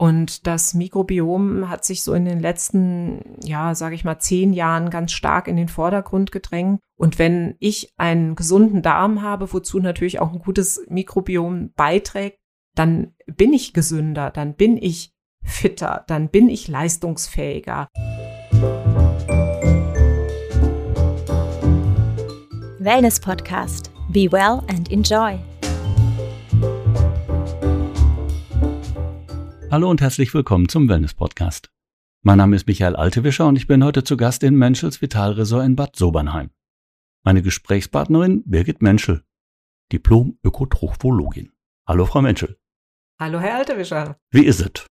Und das Mikrobiom hat sich so in den letzten, ja, sage ich mal, zehn Jahren ganz stark in den Vordergrund gedrängt. Und wenn ich einen gesunden Darm habe, wozu natürlich auch ein gutes Mikrobiom beiträgt, dann bin ich gesünder, dann bin ich fitter, dann bin ich leistungsfähiger. Wellness Podcast. Be well and enjoy. Hallo und herzlich willkommen zum Wellness Podcast. Mein Name ist Michael Altewischer und ich bin heute zu Gast in Menschels Vitalresort in Bad Sobernheim. Meine Gesprächspartnerin Birgit Menschel, Diplom-Ökotrophologin. Hallo Frau Menschel. Hallo Herr Altewischer. Wie ist es?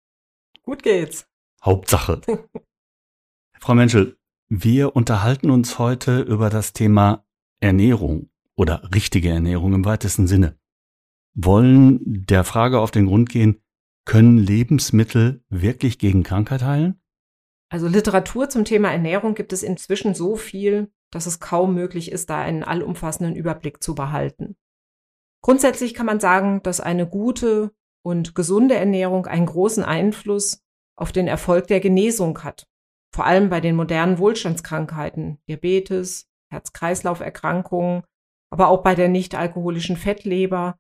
Gut geht's. Hauptsache. Frau Menschel, wir unterhalten uns heute über das Thema Ernährung oder richtige Ernährung im weitesten Sinne. Wollen der Frage auf den Grund gehen, können Lebensmittel wirklich gegen Krankheit heilen? Also Literatur zum Thema Ernährung gibt es inzwischen so viel, dass es kaum möglich ist, da einen allumfassenden Überblick zu behalten. Grundsätzlich kann man sagen, dass eine gute und gesunde Ernährung einen großen Einfluss auf den Erfolg der Genesung hat. Vor allem bei den modernen Wohlstandskrankheiten, Diabetes, Herz-Kreislauf-Erkrankungen, aber auch bei der nicht alkoholischen Fettleber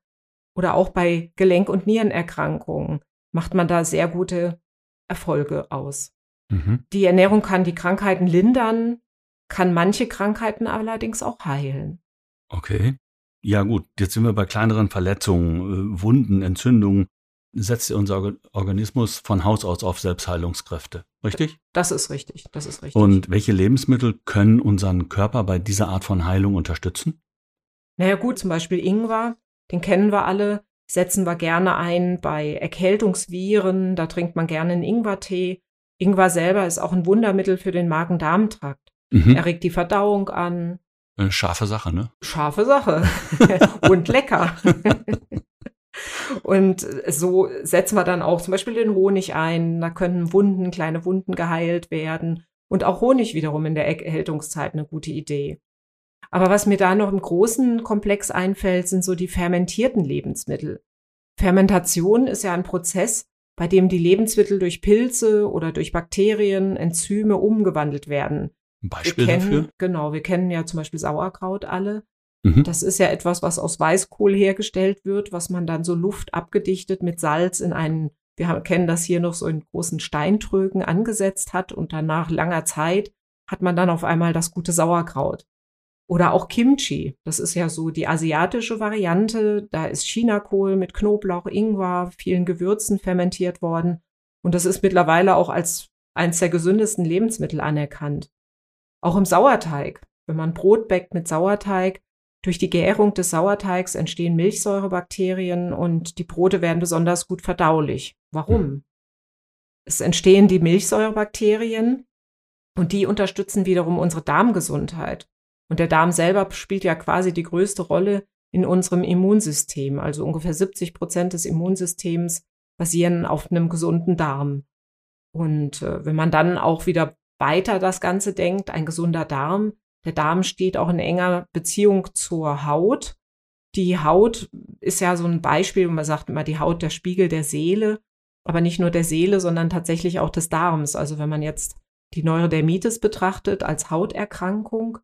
oder auch bei Gelenk- und Nierenerkrankungen macht man da sehr gute Erfolge aus. Mhm. Die Ernährung kann die Krankheiten lindern, kann manche Krankheiten allerdings auch heilen. Okay. Ja gut, jetzt sind wir bei kleineren Verletzungen, äh, Wunden, Entzündungen. Setzt unser Organismus von Haus aus auf Selbstheilungskräfte, richtig? Das ist richtig, das ist richtig. Und welche Lebensmittel können unseren Körper bei dieser Art von Heilung unterstützen? Naja gut, zum Beispiel Ingwer, den kennen wir alle setzen wir gerne ein bei Erkältungsviren. Da trinkt man gerne einen Ingwertee. Ingwer selber ist auch ein Wundermittel für den Magen-Darm-Trakt. Mhm. Er regt die Verdauung an. Eine scharfe Sache, ne? Scharfe Sache. Und lecker. Und so setzen wir dann auch zum Beispiel den Honig ein. Da können Wunden, kleine Wunden geheilt werden. Und auch Honig wiederum in der Erkältungszeit eine gute Idee. Aber was mir da noch im großen Komplex einfällt, sind so die fermentierten Lebensmittel. Fermentation ist ja ein Prozess, bei dem die Lebensmittel durch Pilze oder durch Bakterien, Enzyme umgewandelt werden. Ein Beispiel kennen, dafür? Genau, wir kennen ja zum Beispiel Sauerkraut alle. Mhm. Das ist ja etwas, was aus Weißkohl hergestellt wird, was man dann so Luft abgedichtet mit Salz in einen, wir haben, kennen das hier noch so in großen Steintrögen angesetzt hat und dann nach langer Zeit hat man dann auf einmal das gute Sauerkraut. Oder auch Kimchi. Das ist ja so die asiatische Variante. Da ist Chinakohl mit Knoblauch, Ingwer, vielen Gewürzen fermentiert worden. Und das ist mittlerweile auch als eines der gesündesten Lebensmittel anerkannt. Auch im Sauerteig. Wenn man Brot backt mit Sauerteig, durch die Gärung des Sauerteigs entstehen Milchsäurebakterien und die Brote werden besonders gut verdaulich. Warum? Es entstehen die Milchsäurebakterien und die unterstützen wiederum unsere Darmgesundheit. Und der Darm selber spielt ja quasi die größte Rolle in unserem Immunsystem. Also ungefähr 70 Prozent des Immunsystems basieren auf einem gesunden Darm. Und äh, wenn man dann auch wieder weiter das Ganze denkt, ein gesunder Darm, der Darm steht auch in enger Beziehung zur Haut. Die Haut ist ja so ein Beispiel, man sagt immer, die Haut der Spiegel der Seele, aber nicht nur der Seele, sondern tatsächlich auch des Darms. Also wenn man jetzt die Neurodermitis betrachtet als Hauterkrankung,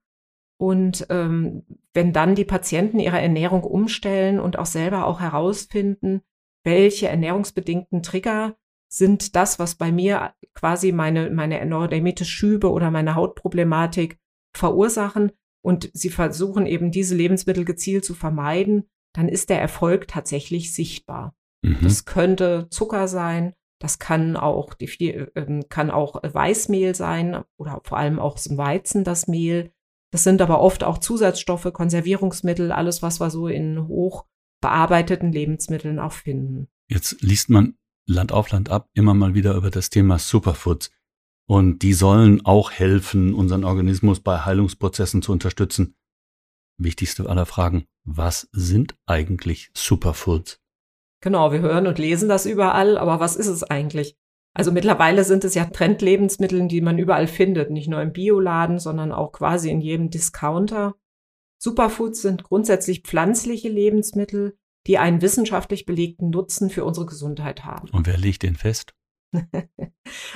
und ähm, wenn dann die Patienten ihre Ernährung umstellen und auch selber auch herausfinden, welche ernährungsbedingten Trigger sind das, was bei mir quasi meine, meine Neurodermitis-Schübe oder meine Hautproblematik verursachen und sie versuchen eben diese Lebensmittel gezielt zu vermeiden, dann ist der Erfolg tatsächlich sichtbar. Mhm. Das könnte Zucker sein, das kann auch, die, äh, kann auch Weißmehl sein oder vor allem auch zum Weizen das Mehl. Das sind aber oft auch Zusatzstoffe, Konservierungsmittel, alles, was wir so in hoch bearbeiteten Lebensmitteln auch finden. Jetzt liest man Land auf Land ab immer mal wieder über das Thema Superfoods. Und die sollen auch helfen, unseren Organismus bei Heilungsprozessen zu unterstützen. Wichtigste aller Fragen, was sind eigentlich Superfoods? Genau, wir hören und lesen das überall, aber was ist es eigentlich? Also mittlerweile sind es ja Trendlebensmittel, die man überall findet, nicht nur im Bioladen, sondern auch quasi in jedem Discounter. Superfoods sind grundsätzlich pflanzliche Lebensmittel, die einen wissenschaftlich belegten Nutzen für unsere Gesundheit haben. Und wer legt den fest?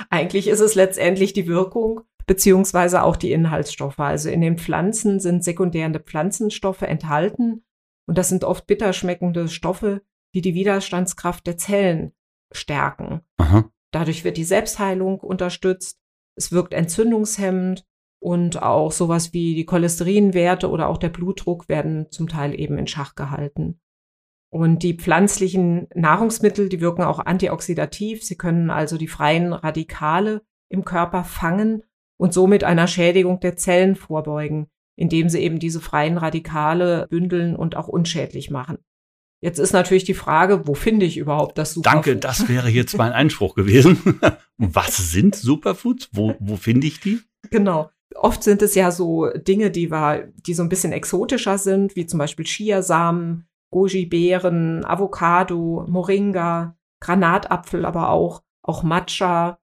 Eigentlich ist es letztendlich die Wirkung beziehungsweise auch die Inhaltsstoffe. Also in den Pflanzen sind sekundäre Pflanzenstoffe enthalten und das sind oft bitter schmeckende Stoffe, die die Widerstandskraft der Zellen stärken. Aha. Dadurch wird die Selbstheilung unterstützt. Es wirkt entzündungshemmend und auch sowas wie die Cholesterinwerte oder auch der Blutdruck werden zum Teil eben in Schach gehalten. Und die pflanzlichen Nahrungsmittel, die wirken auch antioxidativ. Sie können also die freien Radikale im Körper fangen und somit einer Schädigung der Zellen vorbeugen, indem sie eben diese freien Radikale bündeln und auch unschädlich machen. Jetzt ist natürlich die Frage, wo finde ich überhaupt das Superfood? Danke, das wäre jetzt mein Einspruch gewesen. Was sind Superfoods? Wo, wo finde ich die? Genau. Oft sind es ja so Dinge, die, war, die so ein bisschen exotischer sind, wie zum Beispiel Chiasamen, Goji-Beeren, Avocado, Moringa, Granatapfel, aber auch, auch Matcha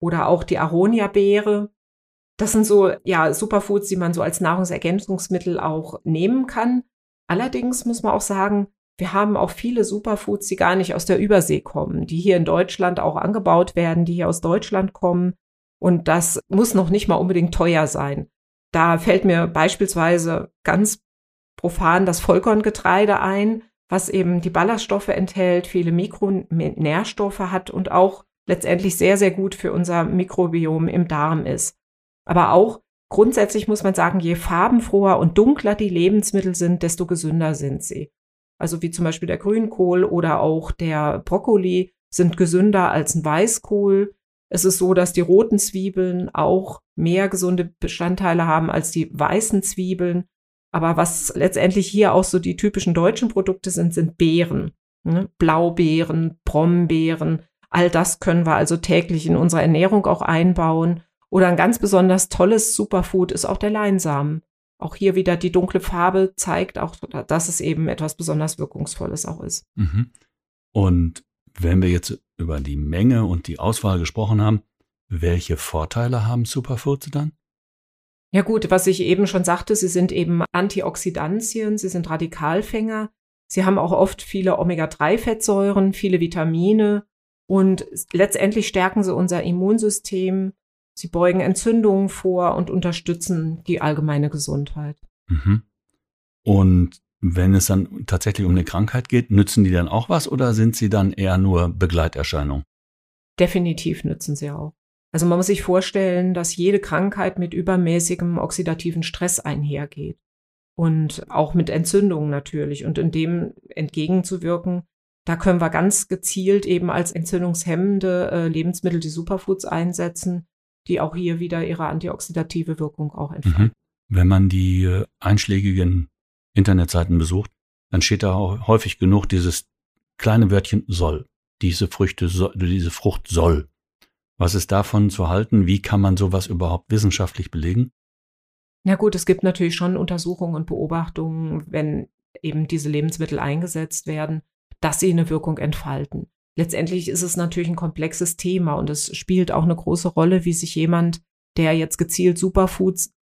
oder auch die Aronia-Beere. Das sind so, ja, Superfoods, die man so als Nahrungsergänzungsmittel auch nehmen kann. Allerdings muss man auch sagen, wir haben auch viele Superfoods, die gar nicht aus der Übersee kommen, die hier in Deutschland auch angebaut werden, die hier aus Deutschland kommen. Und das muss noch nicht mal unbedingt teuer sein. Da fällt mir beispielsweise ganz profan das Vollkorngetreide ein, was eben die Ballaststoffe enthält, viele Mikronährstoffe hat und auch letztendlich sehr, sehr gut für unser Mikrobiom im Darm ist. Aber auch grundsätzlich muss man sagen, je farbenfroher und dunkler die Lebensmittel sind, desto gesünder sind sie. Also wie zum Beispiel der Grünkohl oder auch der Brokkoli sind gesünder als ein Weißkohl. Es ist so, dass die roten Zwiebeln auch mehr gesunde Bestandteile haben als die weißen Zwiebeln. Aber was letztendlich hier auch so die typischen deutschen Produkte sind, sind Beeren. Ne? Blaubeeren, Brombeeren, all das können wir also täglich in unserer Ernährung auch einbauen. Oder ein ganz besonders tolles Superfood ist auch der Leinsamen. Auch hier wieder die dunkle Farbe zeigt auch, dass es eben etwas besonders Wirkungsvolles auch ist. Mhm. Und wenn wir jetzt über die Menge und die Auswahl gesprochen haben, welche Vorteile haben Superfoods dann? Ja gut, was ich eben schon sagte, sie sind eben Antioxidantien, sie sind Radikalfänger, sie haben auch oft viele Omega-3-Fettsäuren, viele Vitamine und letztendlich stärken sie unser Immunsystem, sie beugen Entzündungen vor und unterstützen die allgemeine Gesundheit. Mhm. Und wenn es dann tatsächlich um eine Krankheit geht, nützen die dann auch was oder sind sie dann eher nur Begleiterscheinung? Definitiv nützen sie auch. Also man muss sich vorstellen, dass jede Krankheit mit übermäßigem oxidativen Stress einhergeht und auch mit Entzündungen natürlich. Und in dem entgegenzuwirken, da können wir ganz gezielt eben als entzündungshemmende äh, Lebensmittel die Superfoods einsetzen, die auch hier wieder ihre antioxidative Wirkung auch entfalten. Mhm. Wenn man die äh, einschlägigen Internetseiten besucht, dann steht da häufig genug dieses kleine Wörtchen soll. Diese Früchte, diese Frucht soll. Was ist davon zu halten? Wie kann man sowas überhaupt wissenschaftlich belegen? Na gut, es gibt natürlich schon Untersuchungen und Beobachtungen, wenn eben diese Lebensmittel eingesetzt werden, dass sie eine Wirkung entfalten. Letztendlich ist es natürlich ein komplexes Thema und es spielt auch eine große Rolle, wie sich jemand, der jetzt gezielt Superfoods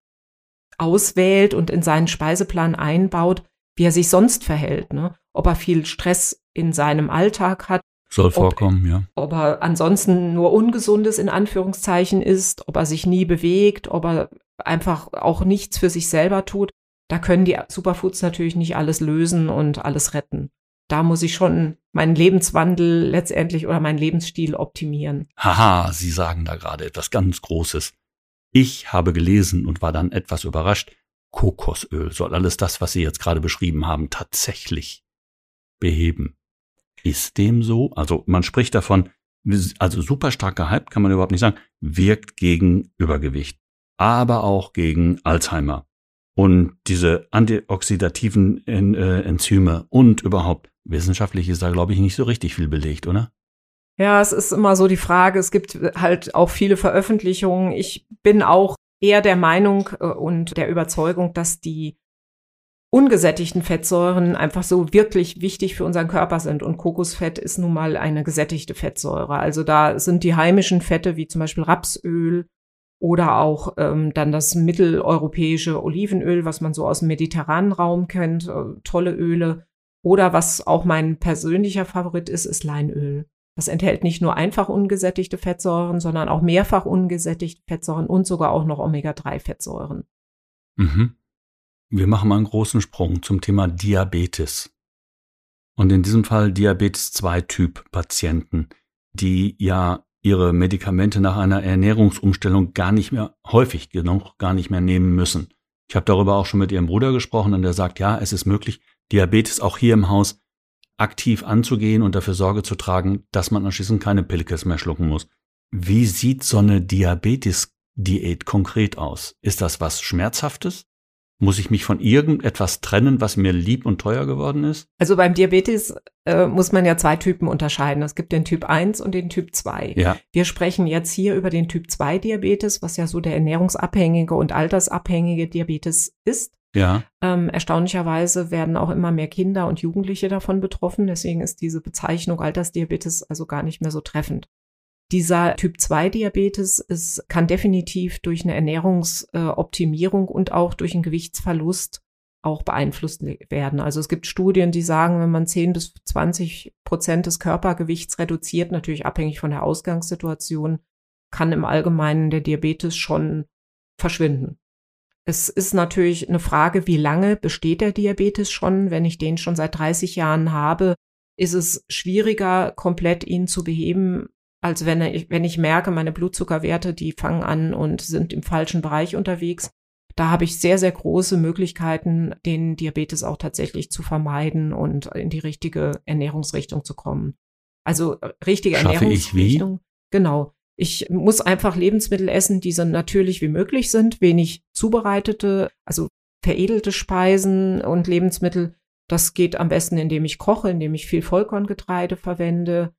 auswählt und in seinen Speiseplan einbaut, wie er sich sonst verhält. Ne? Ob er viel Stress in seinem Alltag hat, soll vorkommen, ob, ja. Ob er ansonsten nur Ungesundes in Anführungszeichen ist, ob er sich nie bewegt, ob er einfach auch nichts für sich selber tut. Da können die Superfoods natürlich nicht alles lösen und alles retten. Da muss ich schon meinen Lebenswandel letztendlich oder meinen Lebensstil optimieren. Haha, Sie sagen da gerade etwas ganz Großes. Ich habe gelesen und war dann etwas überrascht. Kokosöl soll alles das, was Sie jetzt gerade beschrieben haben, tatsächlich beheben. Ist dem so? Also man spricht davon, also super stark gehypt, kann man überhaupt nicht sagen, wirkt gegen Übergewicht, aber auch gegen Alzheimer. Und diese antioxidativen äh, Enzyme und überhaupt, wissenschaftlich ist da, glaube ich, nicht so richtig viel belegt, oder? Ja, es ist immer so die Frage, es gibt halt auch viele Veröffentlichungen. Ich bin auch eher der Meinung äh, und der Überzeugung, dass die ungesättigten Fettsäuren einfach so wirklich wichtig für unseren Körper sind. Und Kokosfett ist nun mal eine gesättigte Fettsäure. Also da sind die heimischen Fette wie zum Beispiel Rapsöl oder auch ähm, dann das mitteleuropäische Olivenöl, was man so aus dem mediterranen Raum kennt, äh, tolle Öle. Oder was auch mein persönlicher Favorit ist, ist Leinöl. Das enthält nicht nur einfach ungesättigte Fettsäuren, sondern auch mehrfach ungesättigte Fettsäuren und sogar auch noch Omega-3-Fettsäuren. Mhm. Wir machen mal einen großen Sprung zum Thema Diabetes. Und in diesem Fall Diabetes 2 Typ Patienten, die ja ihre Medikamente nach einer Ernährungsumstellung gar nicht mehr häufig genug gar nicht mehr nehmen müssen. Ich habe darüber auch schon mit ihrem Bruder gesprochen und der sagt, ja, es ist möglich, Diabetes auch hier im Haus aktiv anzugehen und dafür Sorge zu tragen, dass man anschließend keine Pilkes mehr schlucken muss. Wie sieht so eine Diabetes-Diät konkret aus? Ist das was Schmerzhaftes? Muss ich mich von irgendetwas trennen, was mir lieb und teuer geworden ist? Also beim Diabetes äh, muss man ja zwei Typen unterscheiden. Es gibt den Typ 1 und den Typ 2. Ja. Wir sprechen jetzt hier über den Typ 2 Diabetes, was ja so der ernährungsabhängige und altersabhängige Diabetes ist. Ja. Ähm, erstaunlicherweise werden auch immer mehr Kinder und Jugendliche davon betroffen. Deswegen ist diese Bezeichnung Altersdiabetes also gar nicht mehr so treffend. Dieser Typ 2 Diabetes ist, kann definitiv durch eine Ernährungsoptimierung äh, und auch durch einen Gewichtsverlust auch beeinflusst werden. Also es gibt Studien, die sagen, wenn man 10 bis 20 Prozent des Körpergewichts reduziert, natürlich abhängig von der Ausgangssituation, kann im Allgemeinen der Diabetes schon verschwinden. Es ist natürlich eine Frage, wie lange besteht der Diabetes schon? Wenn ich den schon seit 30 Jahren habe, ist es schwieriger, komplett ihn zu beheben, als wenn ich, wenn ich merke, meine Blutzuckerwerte, die fangen an und sind im falschen Bereich unterwegs. Da habe ich sehr, sehr große Möglichkeiten, den Diabetes auch tatsächlich zu vermeiden und in die richtige Ernährungsrichtung zu kommen. Also äh, richtige Schaffe Ernährungsrichtung. Genau. Ich muss einfach Lebensmittel essen, die so natürlich wie möglich sind, wenig zubereitete, also veredelte Speisen und Lebensmittel. Das geht am besten, indem ich koche, indem ich viel Vollkorngetreide verwende,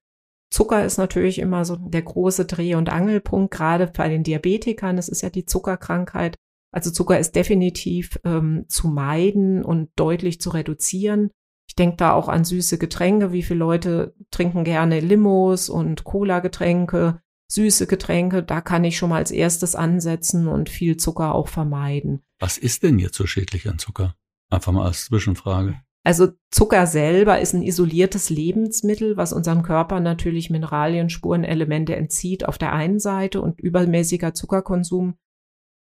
Zucker ist natürlich immer so der große Dreh- und Angelpunkt, gerade bei den Diabetikern. Das ist ja die Zuckerkrankheit. Also Zucker ist definitiv ähm, zu meiden und deutlich zu reduzieren. Ich denke da auch an süße Getränke. Wie viele Leute trinken gerne Limos und Cola-Getränke, süße Getränke? Da kann ich schon mal als erstes ansetzen und viel Zucker auch vermeiden. Was ist denn jetzt so schädlich an Zucker? Einfach mal als Zwischenfrage. Also Zucker selber ist ein isoliertes Lebensmittel, was unserem Körper natürlich Mineralien, Spurenelemente entzieht auf der einen Seite und übermäßiger Zuckerkonsum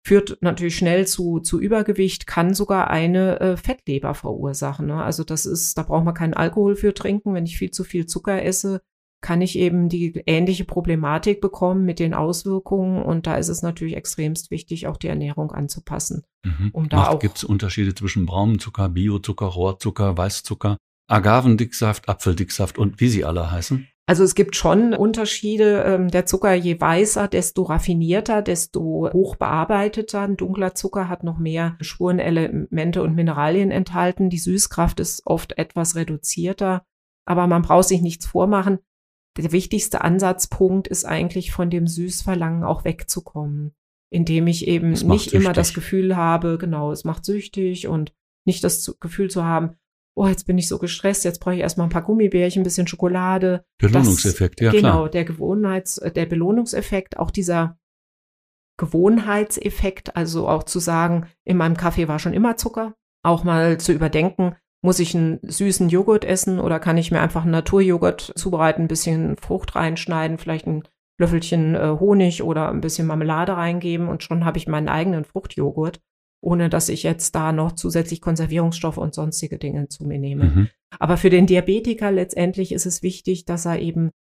führt natürlich schnell zu, zu Übergewicht, kann sogar eine äh, Fettleber verursachen. Ne? Also das ist, da braucht man keinen Alkohol für trinken. Wenn ich viel zu viel Zucker esse, kann ich eben die ähnliche Problematik bekommen mit den Auswirkungen. Und da ist es natürlich extremst wichtig, auch die Ernährung anzupassen. Mhm. Um da auch gibt es Unterschiede zwischen braunem Zucker, Biozucker, Rohrzucker, Weißzucker, Agavendicksaft, Apfeldicksaft und wie sie alle heißen? Also es gibt schon Unterschiede. Ähm, der Zucker, je weißer, desto raffinierter, desto hochbearbeiteter. Ein dunkler Zucker hat noch mehr Spurenelemente und Mineralien enthalten. Die Süßkraft ist oft etwas reduzierter. Aber man braucht sich nichts vormachen der wichtigste Ansatzpunkt ist eigentlich von dem Süßverlangen auch wegzukommen, indem ich eben nicht süchtig. immer das Gefühl habe, genau, es macht süchtig und nicht das Gefühl zu haben, oh, jetzt bin ich so gestresst, jetzt brauche ich erstmal ein paar Gummibärchen, ein bisschen Schokolade. Belohnungseffekt, das, ja genau, klar. Genau, der Gewohnheits, der Belohnungseffekt, auch dieser Gewohnheitseffekt, also auch zu sagen, in meinem Kaffee war schon immer Zucker, auch mal zu überdenken, muss ich einen süßen Joghurt essen oder kann ich mir einfach einen Naturjoghurt zubereiten, ein bisschen Frucht reinschneiden, vielleicht ein Löffelchen äh, Honig oder ein bisschen Marmelade reingeben und schon habe ich meinen eigenen Fruchtjoghurt, ohne dass ich jetzt da noch zusätzlich Konservierungsstoffe und sonstige Dinge zu mir nehme. Mhm. Aber für den Diabetiker letztendlich ist es wichtig, dass er eben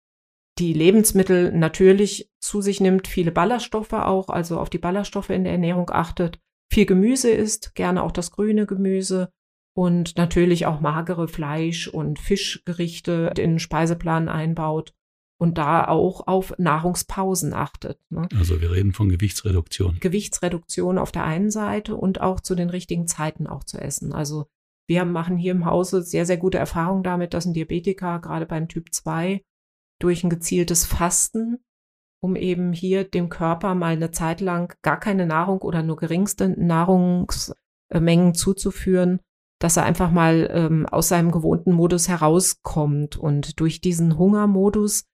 die Lebensmittel natürlich zu sich nimmt, viele Ballaststoffe auch, also auf die Ballaststoffe in der Ernährung achtet, viel Gemüse isst, gerne auch das grüne Gemüse, und natürlich auch magere Fleisch- und Fischgerichte in den Speiseplan einbaut und da auch auf Nahrungspausen achtet. Ne? Also wir reden von Gewichtsreduktion. Gewichtsreduktion auf der einen Seite und auch zu den richtigen Zeiten auch zu essen. Also wir machen hier im Hause sehr, sehr gute Erfahrungen damit, dass ein Diabetiker gerade beim Typ 2 durch ein gezieltes Fasten, um eben hier dem Körper mal eine Zeit lang gar keine Nahrung oder nur geringste Nahrungsmengen zuzuführen, dass er einfach mal ähm, aus seinem gewohnten Modus herauskommt. Und durch diesen Hungermodus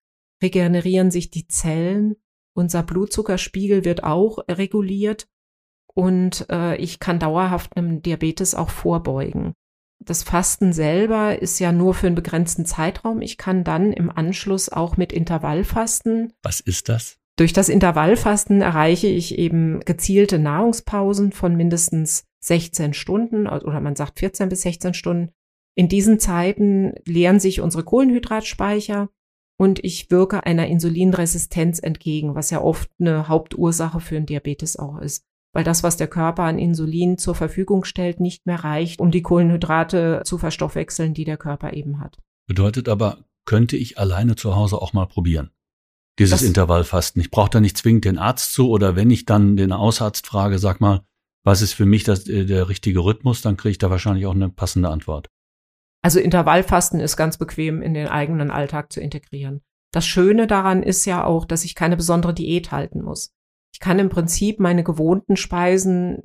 regenerieren sich die Zellen. Unser Blutzuckerspiegel wird auch reguliert und äh, ich kann dauerhaft einem Diabetes auch vorbeugen. das Fasten selber ist ja nur für einen begrenzten Zeitraum. Ich kann dann im Anschluss auch mit Intervallfasten. Was ist das? Durch das Intervallfasten erreiche ich eben gezielte Nahrungspausen von mindestens 16 Stunden oder man sagt 14 bis 16 Stunden. In diesen Zeiten leeren sich unsere Kohlenhydratspeicher und ich wirke einer Insulinresistenz entgegen, was ja oft eine Hauptursache für einen Diabetes auch ist. Weil das, was der Körper an Insulin zur Verfügung stellt, nicht mehr reicht, um die Kohlenhydrate zu verstoffwechseln, die der Körper eben hat. Bedeutet aber, könnte ich alleine zu Hause auch mal probieren? Dieses das, Intervallfasten. Ich brauche da nicht zwingend den Arzt zu oder wenn ich dann den Hausarzt frage, sag mal, was ist für mich das, äh, der richtige Rhythmus, dann kriege ich da wahrscheinlich auch eine passende Antwort. Also Intervallfasten ist ganz bequem in den eigenen Alltag zu integrieren. Das Schöne daran ist ja auch, dass ich keine besondere Diät halten muss. Ich kann im Prinzip meine gewohnten Speisen,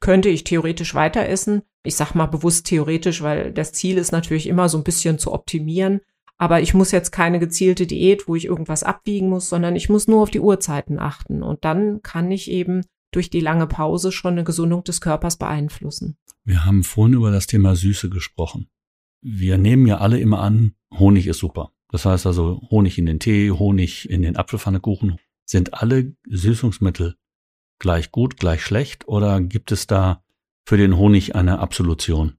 könnte ich theoretisch weiter essen. Ich sag mal bewusst theoretisch, weil das Ziel ist natürlich immer so ein bisschen zu optimieren. Aber ich muss jetzt keine gezielte Diät, wo ich irgendwas abwiegen muss, sondern ich muss nur auf die Uhrzeiten achten. Und dann kann ich eben durch die lange Pause schon eine Gesundung des Körpers beeinflussen. Wir haben vorhin über das Thema Süße gesprochen wir nehmen ja alle immer an, Honig ist super. Das heißt also Honig in den Tee, Honig in den Apfelpfannekuchen. Sind alle Süßungsmittel gleich gut, gleich schlecht oder gibt es da für den Honig eine Absolution?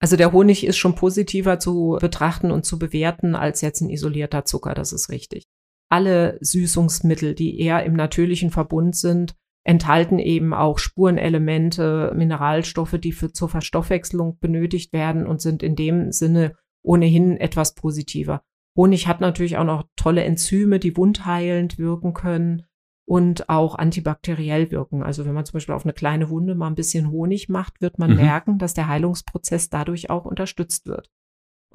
Also der Honig ist schon positiver zu betrachten und zu bewerten als jetzt ein isolierter Zucker, das ist richtig. Alle Süßungsmittel, die eher im natürlichen Verbund sind, enthalten eben auch Spurenelemente, Mineralstoffe, die für zur Verstoffwechslung benötigt werden und sind in dem Sinne ohnehin etwas positiver. Honig hat natürlich auch noch tolle Enzyme, die wundheilend wirken können und auch antibakteriell wirken. Also wenn man zum Beispiel auf eine kleine Wunde mal ein bisschen Honig macht, wird man mhm. merken, dass der Heilungsprozess dadurch auch unterstützt wird.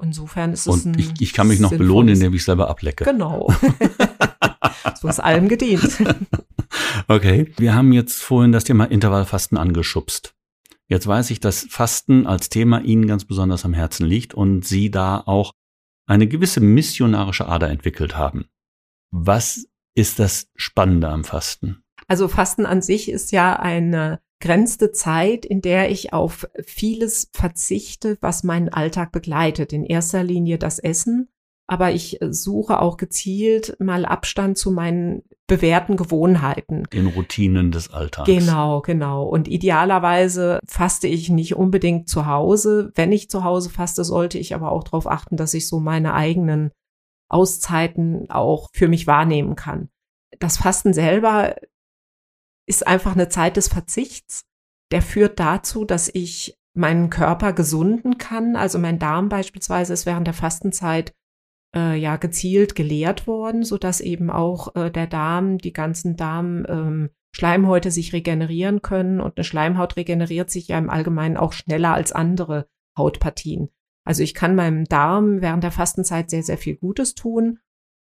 Insofern ist es und ich, ich kann mich noch belohnen, indem ich selber ablecke. Genau. so ist allem gedient. Okay, wir haben jetzt vorhin das Thema Intervallfasten angeschubst. Jetzt weiß ich, dass Fasten als Thema Ihnen ganz besonders am Herzen liegt und Sie da auch eine gewisse missionarische Ader entwickelt haben. Was ist das Spannende am Fasten? Also Fasten an sich ist ja eine grenzte Zeit, in der ich auf vieles verzichte, was meinen Alltag begleitet. In erster Linie das Essen, aber ich suche auch gezielt mal Abstand zu meinen bewährten Gewohnheiten. Den Routinen des Alltags. Genau, genau. Und idealerweise faste ich nicht unbedingt zu Hause. Wenn ich zu Hause faste, sollte ich aber auch darauf achten, dass ich so meine eigenen Auszeiten auch für mich wahrnehmen kann. Das Fasten selber ist einfach eine Zeit des Verzichts. Der führt dazu, dass ich meinen Körper gesunden kann. Also mein Darm beispielsweise ist während der Fastenzeit äh, ja gezielt geleert worden, so dass eben auch äh, der Darm, die ganzen Darm ähm, Schleimhäute sich regenerieren können und eine Schleimhaut regeneriert sich ja im Allgemeinen auch schneller als andere Hautpartien. Also ich kann meinem Darm während der Fastenzeit sehr, sehr viel Gutes tun.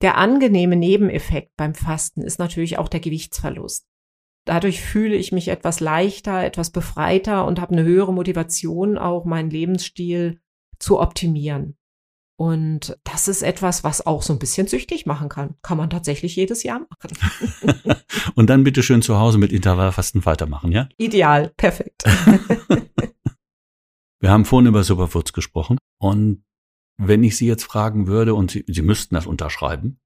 Der angenehme Nebeneffekt beim Fasten ist natürlich auch der Gewichtsverlust. Dadurch fühle ich mich etwas leichter, etwas befreiter und habe eine höhere Motivation, auch meinen Lebensstil zu optimieren. Und das ist etwas, was auch so ein bisschen süchtig machen kann. Kann man tatsächlich jedes Jahr machen. Und dann bitte schön zu Hause mit Intervallfasten weitermachen, ja? Ideal, perfekt. Wir haben vorhin über Superfoods gesprochen. Und wenn ich Sie jetzt fragen würde und Sie, Sie müssten das unterschreiben,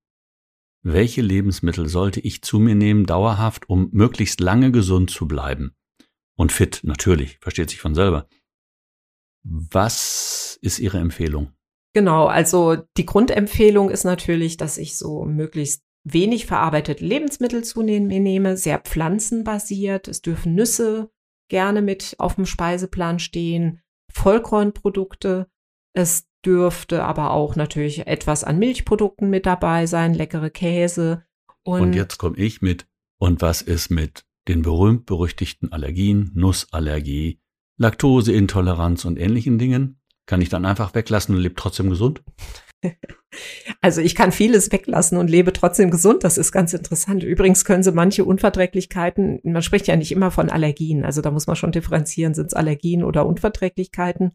welche Lebensmittel sollte ich zu mir nehmen, dauerhaft, um möglichst lange gesund zu bleiben? Und fit, natürlich, versteht sich von selber. Was ist Ihre Empfehlung? Genau, also die Grundempfehlung ist natürlich, dass ich so möglichst wenig verarbeitete Lebensmittel zu mir nehme, sehr pflanzenbasiert. Es dürfen Nüsse gerne mit auf dem Speiseplan stehen, Vollkornprodukte. Es dürfte aber auch natürlich etwas an Milchprodukten mit dabei sein, leckere Käse. Und, und jetzt komme ich mit, und was ist mit den berühmt-berüchtigten Allergien, Nussallergie, Laktoseintoleranz und ähnlichen Dingen? Kann ich dann einfach weglassen und lebe trotzdem gesund? Also ich kann vieles weglassen und lebe trotzdem gesund. Das ist ganz interessant. Übrigens können Sie manche Unverträglichkeiten, man spricht ja nicht immer von Allergien, also da muss man schon differenzieren, sind es Allergien oder Unverträglichkeiten.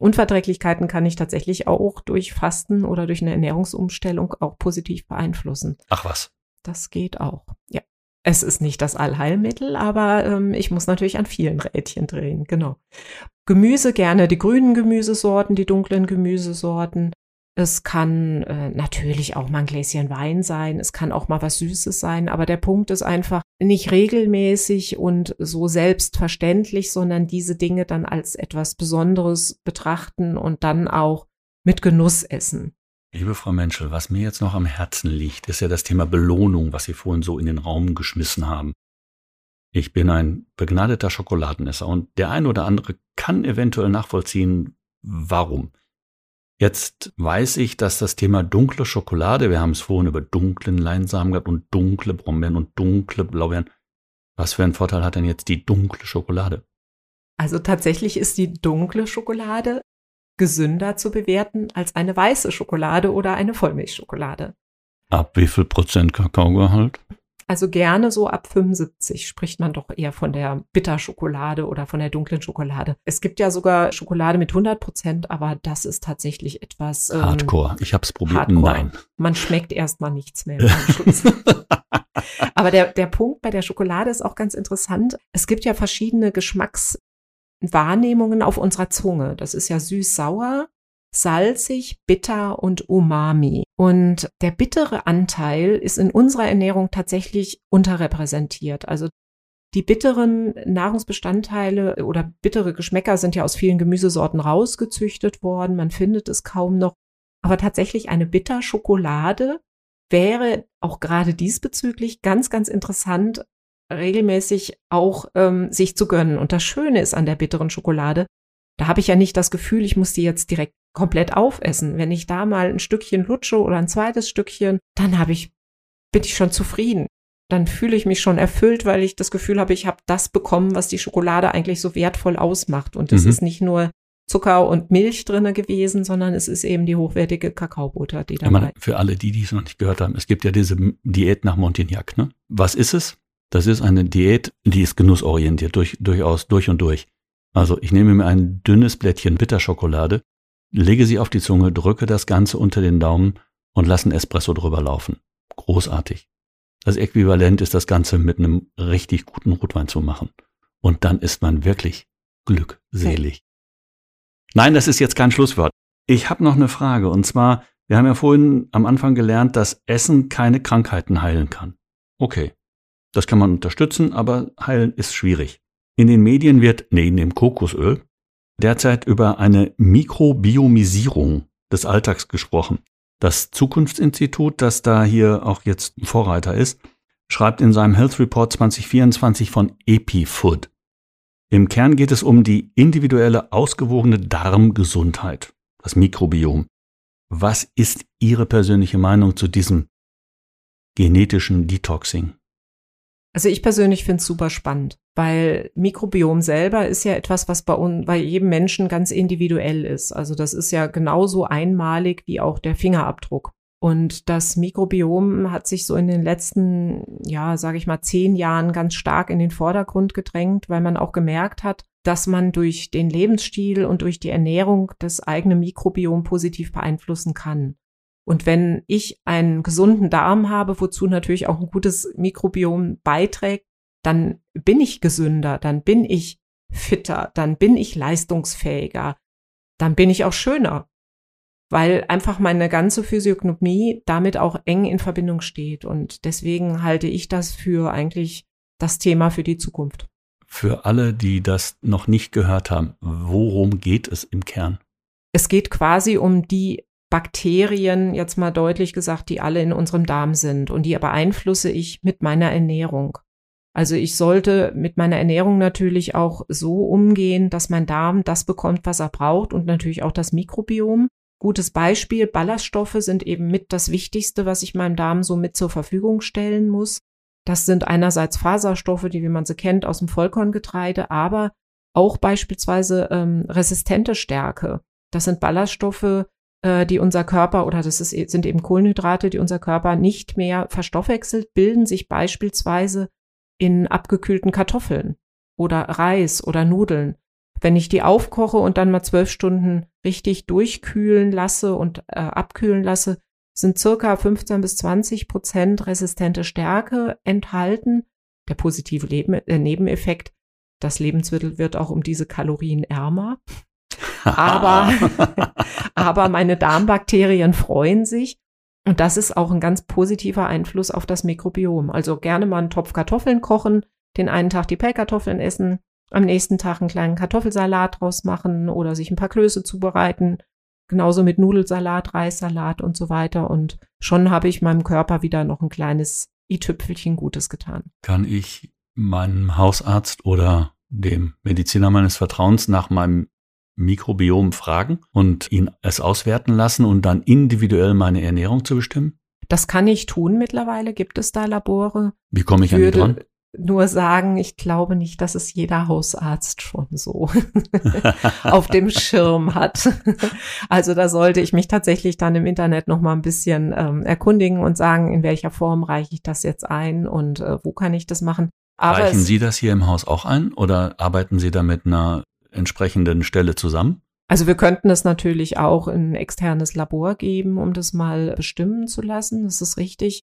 Unverträglichkeiten kann ich tatsächlich auch durch Fasten oder durch eine Ernährungsumstellung auch positiv beeinflussen. Ach was. Das geht auch. Ja. Es ist nicht das Allheilmittel, aber ähm, ich muss natürlich an vielen Rädchen drehen, genau. Gemüse gerne die grünen Gemüsesorten, die dunklen Gemüsesorten. Es kann äh, natürlich auch mal ein Gläschen Wein sein, es kann auch mal was Süßes sein, aber der Punkt ist einfach nicht regelmäßig und so selbstverständlich, sondern diese Dinge dann als etwas Besonderes betrachten und dann auch mit Genuss essen. Liebe Frau Menschel, was mir jetzt noch am Herzen liegt, ist ja das Thema Belohnung, was Sie vorhin so in den Raum geschmissen haben. Ich bin ein begnadeter Schokoladenesser und der eine oder andere kann eventuell nachvollziehen, warum. Jetzt weiß ich, dass das Thema dunkle Schokolade, wir haben es vorhin über dunklen Leinsamen gehabt und dunkle Brombeeren und dunkle Blaubeeren. Was für einen Vorteil hat denn jetzt die dunkle Schokolade? Also tatsächlich ist die dunkle Schokolade gesünder zu bewerten als eine weiße Schokolade oder eine Vollmilchschokolade. Ab wie viel Prozent Kakaogehalt? Also gerne so ab 75 spricht man doch eher von der Bitterschokolade oder von der dunklen Schokolade. Es gibt ja sogar Schokolade mit 100 Prozent, aber das ist tatsächlich etwas ähm, Hardcore. Ich habe es probiert. Hardcore. Nein. Man schmeckt erstmal nichts mehr aber der, der Punkt bei der Schokolade ist auch ganz interessant. Es gibt ja verschiedene Geschmackswahrnehmungen auf unserer Zunge. Das ist ja süß-sauer, salzig, bitter und umami. Und der bittere Anteil ist in unserer Ernährung tatsächlich unterrepräsentiert. Also die bitteren Nahrungsbestandteile oder bittere Geschmäcker sind ja aus vielen Gemüsesorten rausgezüchtet worden. Man findet es kaum noch. Aber tatsächlich eine Bitterschokolade wäre auch gerade diesbezüglich ganz, ganz interessant, regelmäßig auch ähm, sich zu gönnen. Und das Schöne ist an der bitteren Schokolade, da habe ich ja nicht das Gefühl, ich muss die jetzt direkt komplett aufessen. Wenn ich da mal ein Stückchen lutsche oder ein zweites Stückchen, dann habe ich, bin ich schon zufrieden. Dann fühle ich mich schon erfüllt, weil ich das Gefühl habe, ich habe das bekommen, was die Schokolade eigentlich so wertvoll ausmacht. Und es mhm. ist nicht nur Zucker und Milch drinne gewesen, sondern es ist eben die hochwertige Kakaobutter, die dabei. Ja, für alle, die, die es noch nicht gehört haben, es gibt ja diese Diät nach Montignac. Ne? Was ist es? Das ist eine Diät, die ist genussorientiert, durch, durchaus durch und durch. Also ich nehme mir ein dünnes Blättchen Bitterschokolade, lege sie auf die Zunge, drücke das Ganze unter den Daumen und lasse einen Espresso drüber laufen. Großartig. Das Äquivalent ist das Ganze mit einem richtig guten Rotwein zu machen. Und dann ist man wirklich glückselig. Nein, das ist jetzt kein Schlusswort. Ich habe noch eine Frage und zwar, wir haben ja vorhin am Anfang gelernt, dass Essen keine Krankheiten heilen kann. Okay, das kann man unterstützen, aber heilen ist schwierig. In den Medien wird neben dem Kokosöl derzeit über eine Mikrobiomisierung des Alltags gesprochen. Das Zukunftsinstitut, das da hier auch jetzt Vorreiter ist, schreibt in seinem Health Report 2024 von EpiFood. Im Kern geht es um die individuelle ausgewogene Darmgesundheit, das Mikrobiom. Was ist Ihre persönliche Meinung zu diesem genetischen Detoxing? Also ich persönlich finde es super spannend, weil Mikrobiom selber ist ja etwas, was bei, uns, bei jedem Menschen ganz individuell ist. Also das ist ja genauso einmalig wie auch der Fingerabdruck. Und das Mikrobiom hat sich so in den letzten, ja, sage ich mal, zehn Jahren ganz stark in den Vordergrund gedrängt, weil man auch gemerkt hat, dass man durch den Lebensstil und durch die Ernährung das eigene Mikrobiom positiv beeinflussen kann. Und wenn ich einen gesunden Darm habe, wozu natürlich auch ein gutes Mikrobiom beiträgt, dann bin ich gesünder, dann bin ich fitter, dann bin ich leistungsfähiger, dann bin ich auch schöner, weil einfach meine ganze Physiognomie damit auch eng in Verbindung steht. Und deswegen halte ich das für eigentlich das Thema für die Zukunft. Für alle, die das noch nicht gehört haben, worum geht es im Kern? Es geht quasi um die Bakterien, jetzt mal deutlich gesagt, die alle in unserem Darm sind und die beeinflusse ich mit meiner Ernährung. Also ich sollte mit meiner Ernährung natürlich auch so umgehen, dass mein Darm das bekommt, was er braucht und natürlich auch das Mikrobiom. Gutes Beispiel, Ballaststoffe sind eben mit das Wichtigste, was ich meinem Darm so mit zur Verfügung stellen muss. Das sind einerseits Faserstoffe, die, wie man sie kennt, aus dem Vollkorngetreide, aber auch beispielsweise ähm, resistente Stärke. Das sind Ballaststoffe, äh, die unser Körper oder das ist, sind eben Kohlenhydrate, die unser Körper nicht mehr verstoffwechselt, bilden sich beispielsweise in abgekühlten Kartoffeln oder Reis oder Nudeln. Wenn ich die aufkoche und dann mal zwölf Stunden richtig durchkühlen lasse und äh, abkühlen lasse, sind circa 15 bis 20 Prozent resistente Stärke enthalten. Der positive Leben, äh, Nebeneffekt Das Lebensmittel wird auch um diese Kalorien ärmer. aber, aber meine Darmbakterien freuen sich. Und das ist auch ein ganz positiver Einfluss auf das Mikrobiom. Also gerne mal einen Topf Kartoffeln kochen, den einen Tag die Pellkartoffeln essen, am nächsten Tag einen kleinen Kartoffelsalat draus machen oder sich ein paar Klöße zubereiten. Genauso mit Nudelsalat, Reissalat und so weiter. Und schon habe ich meinem Körper wieder noch ein kleines i-Tüpfelchen Gutes getan. Kann ich meinem Hausarzt oder dem Mediziner meines Vertrauens nach meinem Mikrobiom fragen und ihn es auswerten lassen und dann individuell meine Ernährung zu bestimmen? Das kann ich tun mittlerweile. Gibt es da Labore? Wie komme ich an die dran? Nur sagen, ich glaube nicht, dass es jeder Hausarzt schon so auf dem Schirm hat. Also da sollte ich mich tatsächlich dann im Internet noch mal ein bisschen ähm, erkundigen und sagen, in welcher Form reiche ich das jetzt ein und äh, wo kann ich das machen. Aber Reichen Sie das hier im Haus auch ein oder arbeiten Sie da mit einer entsprechenden Stelle zusammen? Also wir könnten es natürlich auch in ein externes Labor geben, um das mal bestimmen zu lassen. Das ist richtig.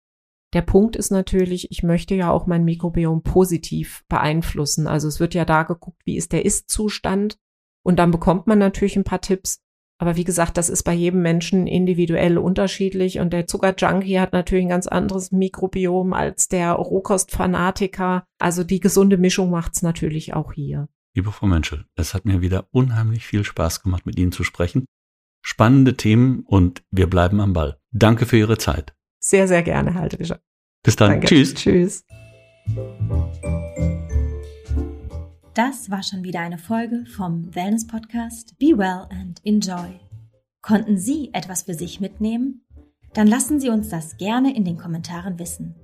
Der Punkt ist natürlich, ich möchte ja auch mein Mikrobiom positiv beeinflussen. Also es wird ja da geguckt, wie ist der Ist-Zustand. Und dann bekommt man natürlich ein paar Tipps. Aber wie gesagt, das ist bei jedem Menschen individuell unterschiedlich. Und der Zuckerjunkie hat natürlich ein ganz anderes Mikrobiom als der Rohkostfanatiker. Also die gesunde Mischung macht's natürlich auch hier. Liebe Frau Menschel, es hat mir wieder unheimlich viel Spaß gemacht, mit Ihnen zu sprechen. Spannende Themen und wir bleiben am Ball. Danke für Ihre Zeit. Sehr, sehr gerne, Halte Fischer. Bis dann. Danke. Tschüss. Tschüss. Das war schon wieder eine Folge vom Wellness Podcast Be Well and Enjoy. Konnten Sie etwas für sich mitnehmen? Dann lassen Sie uns das gerne in den Kommentaren wissen.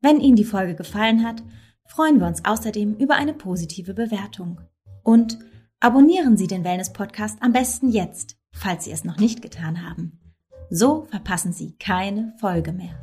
Wenn Ihnen die Folge gefallen hat, freuen wir uns außerdem über eine positive Bewertung. Und abonnieren Sie den Wellness Podcast am besten jetzt, falls Sie es noch nicht getan haben. So verpassen Sie keine Folge mehr.